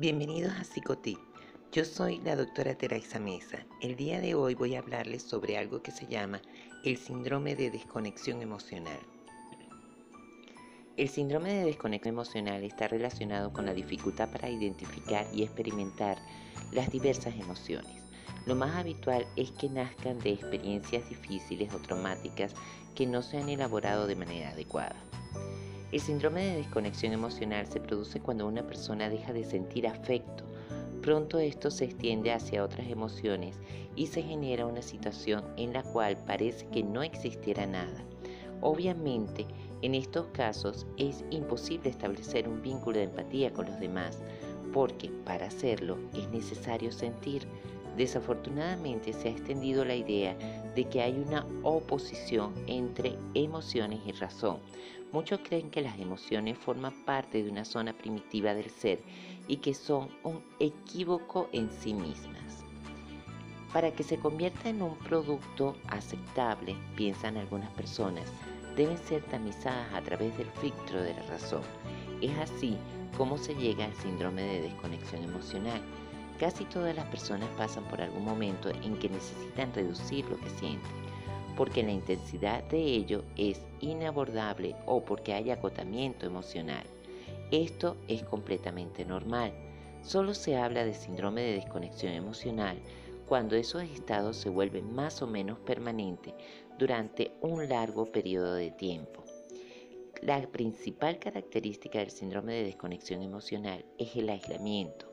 Bienvenidos a Psicotip. Yo soy la doctora Teresa Mesa. El día de hoy voy a hablarles sobre algo que se llama el síndrome de desconexión emocional. El síndrome de desconexión emocional está relacionado con la dificultad para identificar y experimentar las diversas emociones. Lo más habitual es que nazcan de experiencias difíciles o traumáticas que no se han elaborado de manera adecuada. El síndrome de desconexión emocional se produce cuando una persona deja de sentir afecto. Pronto esto se extiende hacia otras emociones y se genera una situación en la cual parece que no existiera nada. Obviamente, en estos casos es imposible establecer un vínculo de empatía con los demás, porque para hacerlo es necesario sentir. Desafortunadamente se ha extendido la idea de que hay una oposición entre emociones y razón, Muchos creen que las emociones forman parte de una zona primitiva del ser y que son un equívoco en sí mismas. Para que se convierta en un producto aceptable, piensan algunas personas, deben ser tamizadas a través del filtro de la razón. Es así como se llega al síndrome de desconexión emocional. Casi todas las personas pasan por algún momento en que necesitan reducir lo que sienten porque la intensidad de ello es inabordable o porque hay agotamiento emocional. Esto es completamente normal. Solo se habla de síndrome de desconexión emocional cuando esos estados se vuelven más o menos permanentes durante un largo periodo de tiempo. La principal característica del síndrome de desconexión emocional es el aislamiento.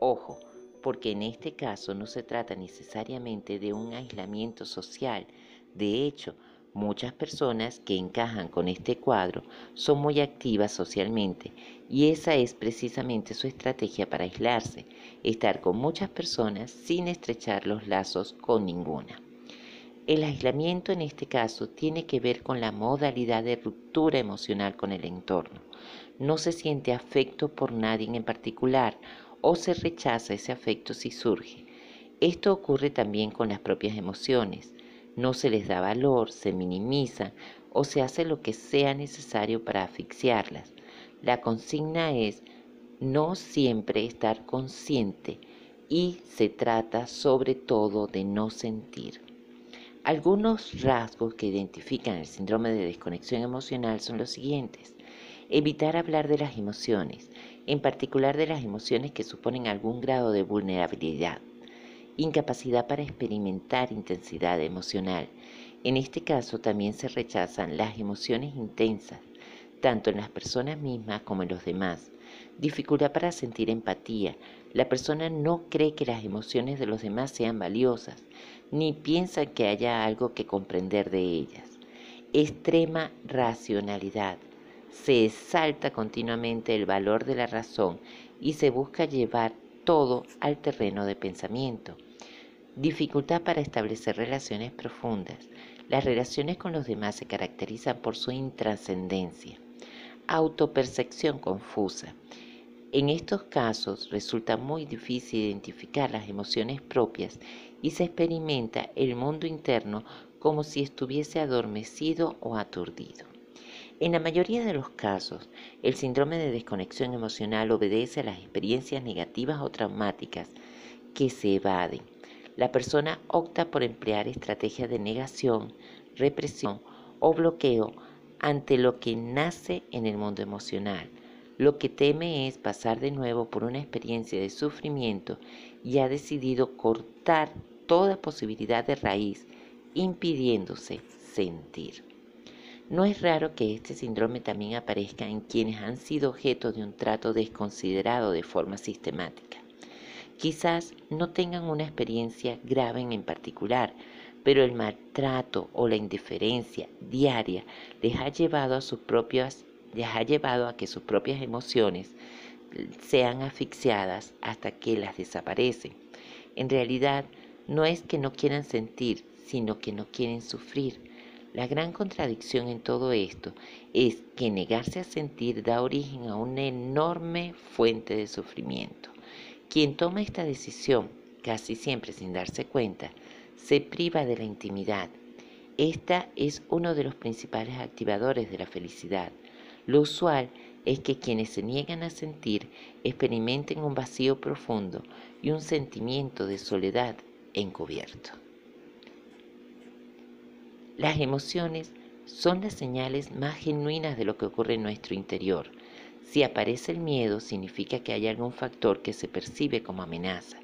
Ojo, porque en este caso no se trata necesariamente de un aislamiento social, de hecho, muchas personas que encajan con este cuadro son muy activas socialmente y esa es precisamente su estrategia para aislarse, estar con muchas personas sin estrechar los lazos con ninguna. El aislamiento en este caso tiene que ver con la modalidad de ruptura emocional con el entorno. No se siente afecto por nadie en particular o se rechaza ese afecto si surge. Esto ocurre también con las propias emociones no se les da valor, se minimiza o se hace lo que sea necesario para asfixiarlas. La consigna es no siempre estar consciente y se trata sobre todo de no sentir. Algunos rasgos que identifican el síndrome de desconexión emocional son los siguientes. Evitar hablar de las emociones, en particular de las emociones que suponen algún grado de vulnerabilidad incapacidad para experimentar intensidad emocional. En este caso también se rechazan las emociones intensas, tanto en las personas mismas como en los demás. Dificultad para sentir empatía. La persona no cree que las emociones de los demás sean valiosas, ni piensa que haya algo que comprender de ellas. Extrema racionalidad. Se exalta continuamente el valor de la razón y se busca llevar todo al terreno de pensamiento. Dificultad para establecer relaciones profundas. Las relaciones con los demás se caracterizan por su intrascendencia. Autopercepción confusa. En estos casos resulta muy difícil identificar las emociones propias y se experimenta el mundo interno como si estuviese adormecido o aturdido. En la mayoría de los casos, el síndrome de desconexión emocional obedece a las experiencias negativas o traumáticas que se evaden la persona opta por emplear estrategias de negación, represión o bloqueo ante lo que nace en el mundo emocional. Lo que teme es pasar de nuevo por una experiencia de sufrimiento y ha decidido cortar toda posibilidad de raíz, impidiéndose sentir. No es raro que este síndrome también aparezca en quienes han sido objeto de un trato desconsiderado de forma sistemática. Quizás no tengan una experiencia grave en particular, pero el maltrato o la indiferencia diaria les ha llevado a que sus propias emociones sean asfixiadas hasta que las desaparecen. En realidad, no es que no quieran sentir, sino que no quieren sufrir. La gran contradicción en todo esto es que negarse a sentir da origen a una enorme fuente de sufrimiento. Quien toma esta decisión, casi siempre sin darse cuenta, se priva de la intimidad. Esta es uno de los principales activadores de la felicidad. Lo usual es que quienes se niegan a sentir experimenten un vacío profundo y un sentimiento de soledad encubierto. Las emociones son las señales más genuinas de lo que ocurre en nuestro interior. Si aparece el miedo, significa que hay algún factor que se percibe como amenaza.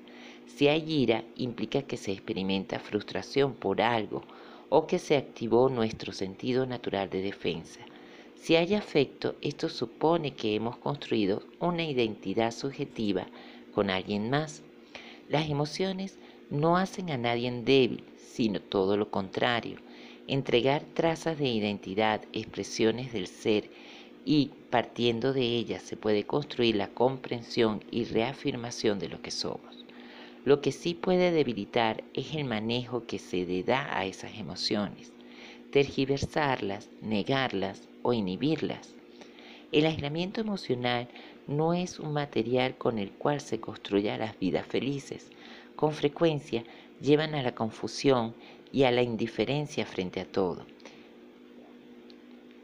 Si hay ira, implica que se experimenta frustración por algo o que se activó nuestro sentido natural de defensa. Si hay afecto, esto supone que hemos construido una identidad subjetiva con alguien más. Las emociones no hacen a nadie débil, sino todo lo contrario entregar trazas de identidad, expresiones del ser y partiendo de ellas se puede construir la comprensión y reafirmación de lo que somos. Lo que sí puede debilitar es el manejo que se le da a esas emociones, tergiversarlas, negarlas o inhibirlas. El aislamiento emocional no es un material con el cual se construya las vidas felices. Con frecuencia llevan a la confusión y a la indiferencia frente a todo.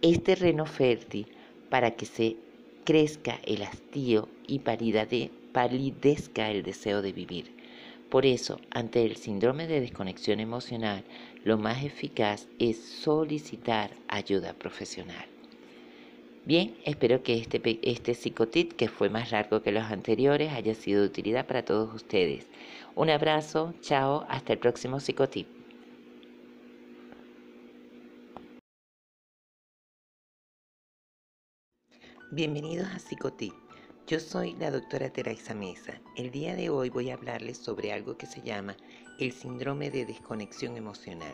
Es terreno fértil para que se crezca el hastío y palidezca el deseo de vivir. Por eso, ante el síndrome de desconexión emocional, lo más eficaz es solicitar ayuda profesional. Bien, espero que este, este psicotip, que fue más largo que los anteriores, haya sido de utilidad para todos ustedes. Un abrazo, chao, hasta el próximo psicotip. Bienvenidos a Psicotip. Yo soy la doctora Teresa Mesa. El día de hoy voy a hablarles sobre algo que se llama el síndrome de desconexión emocional.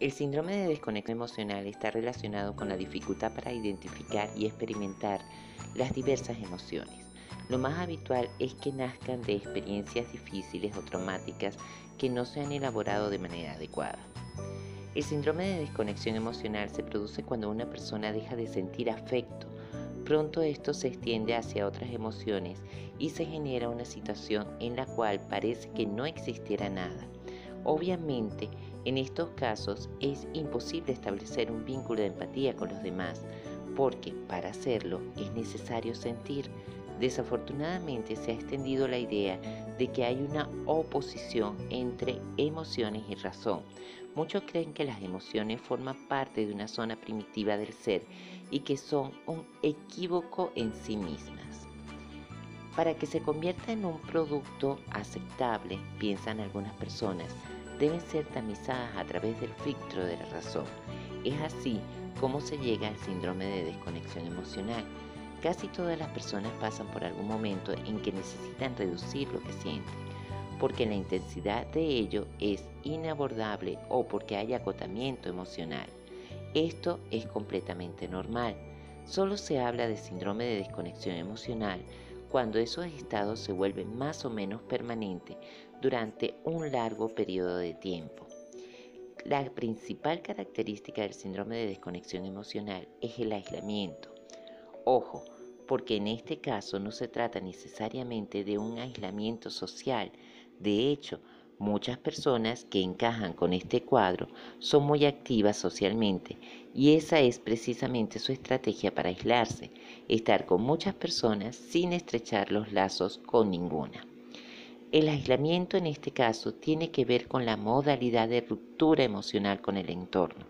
El síndrome de desconexión emocional está relacionado con la dificultad para identificar y experimentar las diversas emociones. Lo más habitual es que nazcan de experiencias difíciles o traumáticas que no se han elaborado de manera adecuada. El síndrome de desconexión emocional se produce cuando una persona deja de sentir afecto. Pronto esto se extiende hacia otras emociones y se genera una situación en la cual parece que no existiera nada. Obviamente, en estos casos es imposible establecer un vínculo de empatía con los demás, porque para hacerlo es necesario sentir. Desafortunadamente se ha extendido la idea de que hay una oposición entre emociones y razón, Muchos creen que las emociones forman parte de una zona primitiva del ser y que son un equívoco en sí mismas. Para que se convierta en un producto aceptable, piensan algunas personas, deben ser tamizadas a través del filtro de la razón. Es así como se llega al síndrome de desconexión emocional. Casi todas las personas pasan por algún momento en que necesitan reducir lo que sienten porque la intensidad de ello es inabordable o porque hay acotamiento emocional. Esto es completamente normal. Solo se habla de síndrome de desconexión emocional cuando esos estados se vuelven más o menos permanentes durante un largo periodo de tiempo. La principal característica del síndrome de desconexión emocional es el aislamiento. Ojo, porque en este caso no se trata necesariamente de un aislamiento social, de hecho, muchas personas que encajan con este cuadro son muy activas socialmente y esa es precisamente su estrategia para aislarse, estar con muchas personas sin estrechar los lazos con ninguna. El aislamiento en este caso tiene que ver con la modalidad de ruptura emocional con el entorno.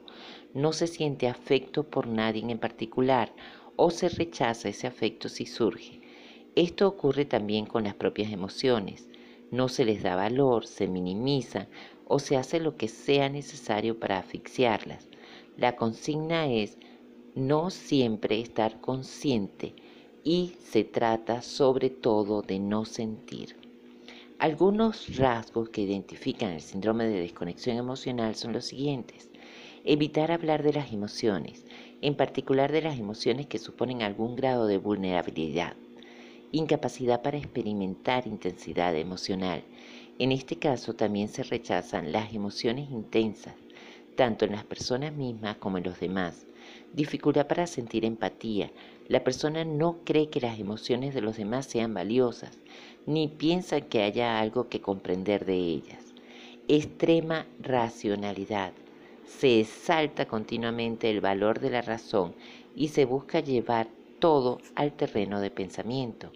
No se siente afecto por nadie en particular o se rechaza ese afecto si surge. Esto ocurre también con las propias emociones no se les da valor, se minimiza o se hace lo que sea necesario para asfixiarlas. La consigna es no siempre estar consciente y se trata sobre todo de no sentir. Algunos rasgos que identifican el síndrome de desconexión emocional son los siguientes. Evitar hablar de las emociones, en particular de las emociones que suponen algún grado de vulnerabilidad incapacidad para experimentar intensidad emocional. En este caso también se rechazan las emociones intensas, tanto en las personas mismas como en los demás. Dificultad para sentir empatía. La persona no cree que las emociones de los demás sean valiosas, ni piensa que haya algo que comprender de ellas. Extrema racionalidad. Se exalta continuamente el valor de la razón y se busca llevar todo al terreno de pensamiento.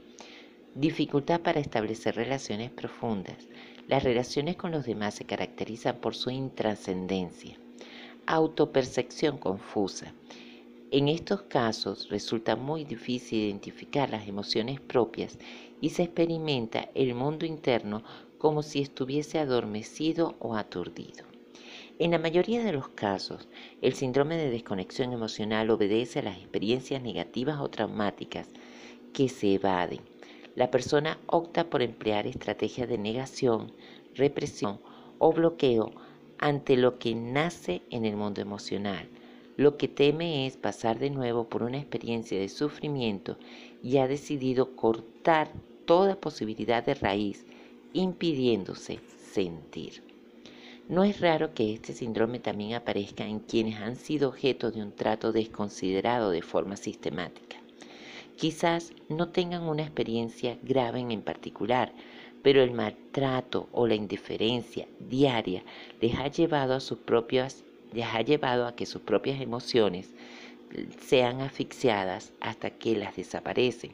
Dificultad para establecer relaciones profundas. Las relaciones con los demás se caracterizan por su intrascendencia. Autopercepción confusa. En estos casos resulta muy difícil identificar las emociones propias y se experimenta el mundo interno como si estuviese adormecido o aturdido. En la mayoría de los casos, el síndrome de desconexión emocional obedece a las experiencias negativas o traumáticas que se evaden. La persona opta por emplear estrategias de negación, represión o bloqueo ante lo que nace en el mundo emocional. Lo que teme es pasar de nuevo por una experiencia de sufrimiento y ha decidido cortar toda posibilidad de raíz, impidiéndose sentir. No es raro que este síndrome también aparezca en quienes han sido objeto de un trato desconsiderado de forma sistemática. Quizás no tengan una experiencia grave en particular, pero el maltrato o la indiferencia diaria les ha llevado a sus propias les ha llevado a que sus propias emociones sean asfixiadas hasta que las desaparecen.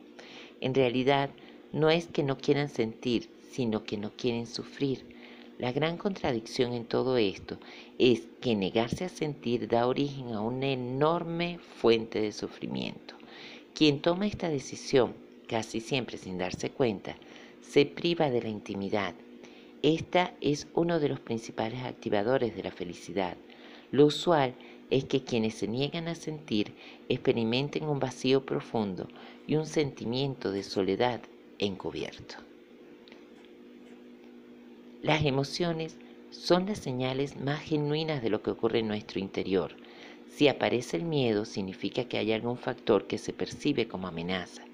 En realidad, no es que no quieran sentir, sino que no quieren sufrir la gran contradicción en todo esto es que negarse a sentir da origen a una enorme fuente de sufrimiento. Quien toma esta decisión, casi siempre sin darse cuenta, se priva de la intimidad. Esta es uno de los principales activadores de la felicidad. Lo usual es que quienes se niegan a sentir experimenten un vacío profundo y un sentimiento de soledad encubierto. Las emociones son las señales más genuinas de lo que ocurre en nuestro interior. Si aparece el miedo, significa que hay algún factor que se percibe como amenaza.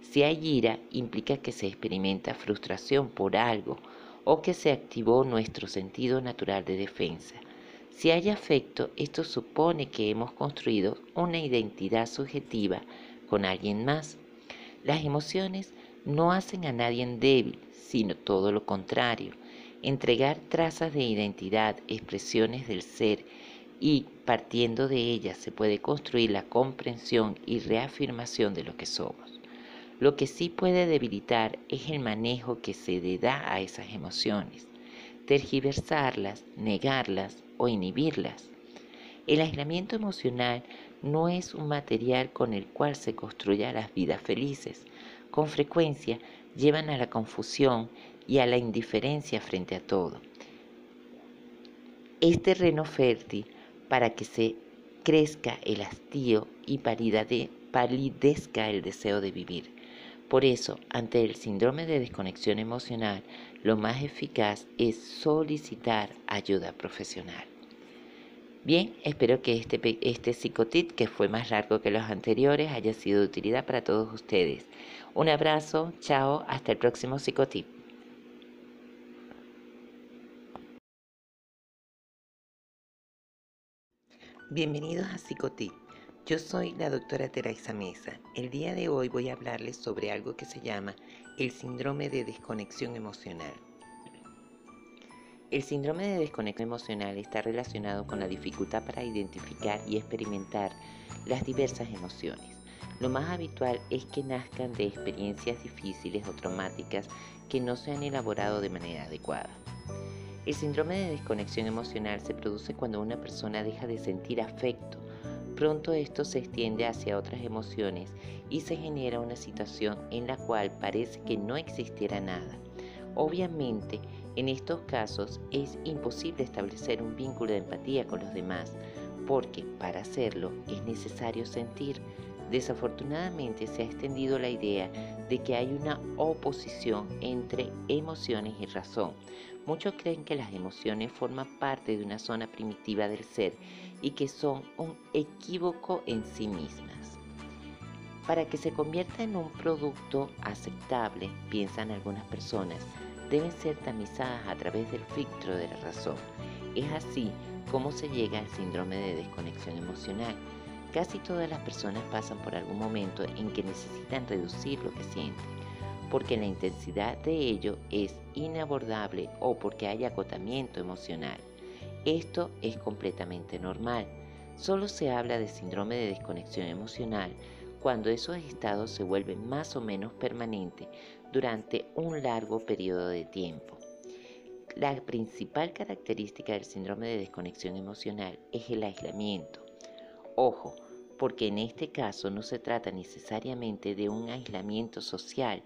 Si hay ira, implica que se experimenta frustración por algo o que se activó nuestro sentido natural de defensa. Si hay afecto, esto supone que hemos construido una identidad subjetiva con alguien más. Las emociones no hacen a nadie débil, sino todo lo contrario entregar trazas de identidad, expresiones del ser y partiendo de ellas se puede construir la comprensión y reafirmación de lo que somos. Lo que sí puede debilitar es el manejo que se le da a esas emociones, tergiversarlas, negarlas o inhibirlas. El aislamiento emocional no es un material con el cual se construya las vidas felices. Con frecuencia llevan a la confusión y a la indiferencia frente a todo. Es terreno fértil para que se crezca el hastío y palidezca el deseo de vivir. Por eso, ante el síndrome de desconexión emocional, lo más eficaz es solicitar ayuda profesional. Bien, espero que este, este psicotit, que fue más largo que los anteriores, haya sido de utilidad para todos ustedes. Un abrazo, chao, hasta el próximo psicotip. Bienvenidos a Psicotip. Yo soy la doctora Teresa Mesa. El día de hoy voy a hablarles sobre algo que se llama el síndrome de desconexión emocional. El síndrome de desconexión emocional está relacionado con la dificultad para identificar y experimentar las diversas emociones. Lo más habitual es que nazcan de experiencias difíciles o traumáticas que no se han elaborado de manera adecuada. El síndrome de desconexión emocional se produce cuando una persona deja de sentir afecto. Pronto esto se extiende hacia otras emociones y se genera una situación en la cual parece que no existiera nada. Obviamente, en estos casos es imposible establecer un vínculo de empatía con los demás, porque para hacerlo es necesario sentir. Desafortunadamente se ha extendido la idea de que hay una oposición entre emociones y razón, Muchos creen que las emociones forman parte de una zona primitiva del ser y que son un equívoco en sí mismas. Para que se convierta en un producto aceptable, piensan algunas personas, deben ser tamizadas a través del filtro de la razón. Es así como se llega al síndrome de desconexión emocional. Casi todas las personas pasan por algún momento en que necesitan reducir lo que sienten porque la intensidad de ello es inabordable o porque hay agotamiento emocional. Esto es completamente normal. Solo se habla de síndrome de desconexión emocional cuando esos estados se vuelven más o menos permanentes durante un largo periodo de tiempo. La principal característica del síndrome de desconexión emocional es el aislamiento. Ojo, porque en este caso no se trata necesariamente de un aislamiento social.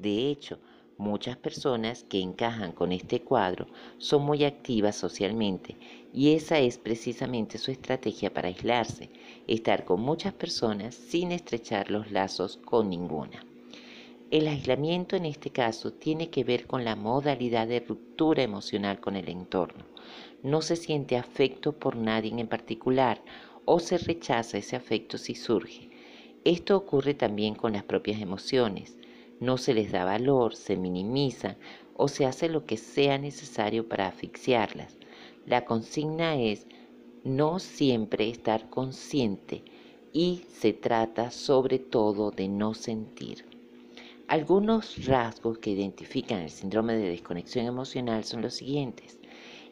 De hecho, muchas personas que encajan con este cuadro son muy activas socialmente y esa es precisamente su estrategia para aislarse, estar con muchas personas sin estrechar los lazos con ninguna. El aislamiento en este caso tiene que ver con la modalidad de ruptura emocional con el entorno. No se siente afecto por nadie en particular o se rechaza ese afecto si surge. Esto ocurre también con las propias emociones. No se les da valor, se minimiza o se hace lo que sea necesario para asfixiarlas. La consigna es no siempre estar consciente y se trata sobre todo de no sentir. Algunos rasgos que identifican el síndrome de desconexión emocional son los siguientes.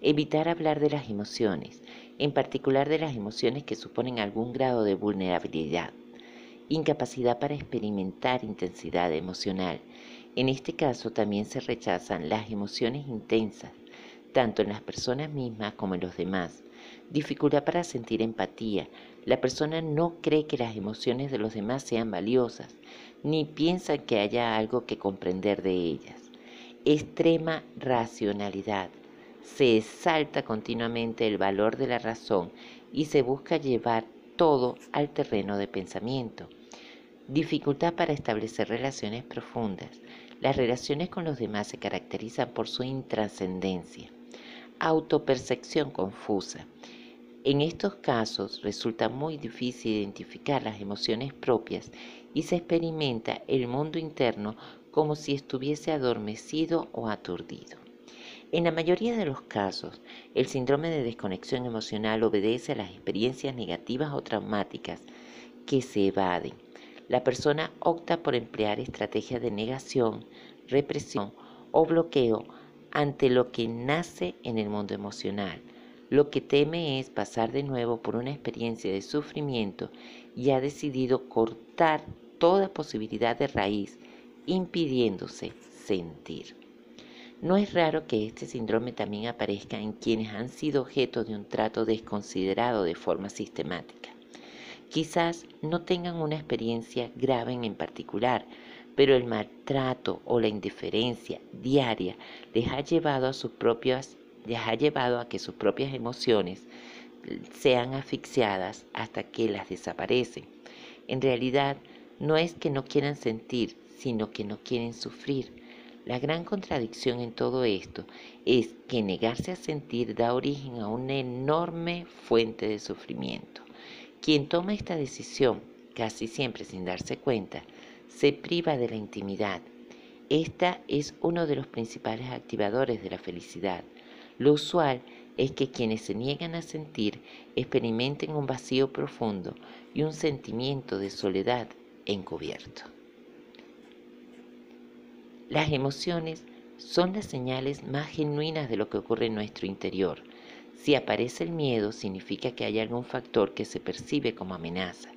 Evitar hablar de las emociones, en particular de las emociones que suponen algún grado de vulnerabilidad. Incapacidad para experimentar intensidad emocional. En este caso también se rechazan las emociones intensas, tanto en las personas mismas como en los demás. Dificultad para sentir empatía. La persona no cree que las emociones de los demás sean valiosas ni piensa que haya algo que comprender de ellas. Extrema racionalidad. Se exalta continuamente el valor de la razón y se busca llevar todo al terreno de pensamiento. Dificultad para establecer relaciones profundas. Las relaciones con los demás se caracterizan por su intrascendencia. Autopercepción confusa. En estos casos resulta muy difícil identificar las emociones propias y se experimenta el mundo interno como si estuviese adormecido o aturdido. En la mayoría de los casos, el síndrome de desconexión emocional obedece a las experiencias negativas o traumáticas que se evaden. La persona opta por emplear estrategias de negación, represión o bloqueo ante lo que nace en el mundo emocional. Lo que teme es pasar de nuevo por una experiencia de sufrimiento y ha decidido cortar toda posibilidad de raíz, impidiéndose sentir. No es raro que este síndrome también aparezca en quienes han sido objeto de un trato desconsiderado de forma sistemática. Quizás no tengan una experiencia grave en particular, pero el maltrato o la indiferencia diaria les ha llevado a sus propias les ha llevado a que sus propias emociones sean asfixiadas hasta que las desaparecen. En realidad, no es que no quieran sentir, sino que no quieren sufrir. La gran contradicción en todo esto es que negarse a sentir da origen a una enorme fuente de sufrimiento. Quien toma esta decisión, casi siempre sin darse cuenta, se priva de la intimidad. Esta es uno de los principales activadores de la felicidad. Lo usual es que quienes se niegan a sentir experimenten un vacío profundo y un sentimiento de soledad encubierto. Las emociones son las señales más genuinas de lo que ocurre en nuestro interior. Si aparece el miedo, significa que hay algún factor que se percibe como amenaza.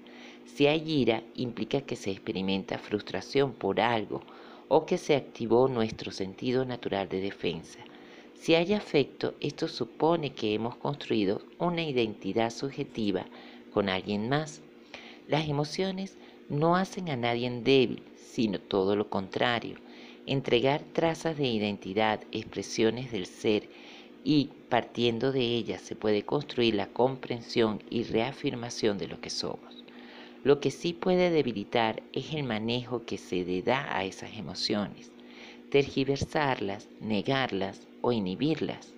Si hay ira, implica que se experimenta frustración por algo o que se activó nuestro sentido natural de defensa. Si hay afecto, esto supone que hemos construido una identidad subjetiva con alguien más. Las emociones no hacen a nadie débil, sino todo lo contrario. Entregar trazas de identidad, expresiones del ser y partiendo de ellas se puede construir la comprensión y reafirmación de lo que somos. Lo que sí puede debilitar es el manejo que se le da a esas emociones, tergiversarlas, negarlas o inhibirlas.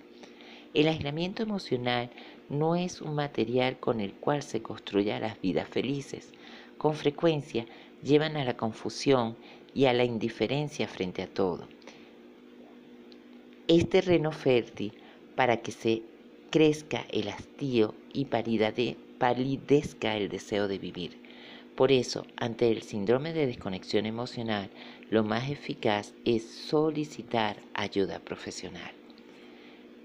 El aislamiento emocional no es un material con el cual se construya las vidas felices, con frecuencia llevan a la confusión y a la indiferencia frente a todo. Es terreno fértil para que se crezca el hastío y palidezca el deseo de vivir. Por eso, ante el síndrome de desconexión emocional, lo más eficaz es solicitar ayuda profesional.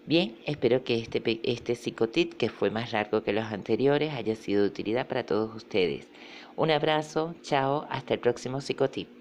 Bien, espero que este, este psicotip, que fue más largo que los anteriores, haya sido de utilidad para todos ustedes. Un abrazo, chao, hasta el próximo psicotip.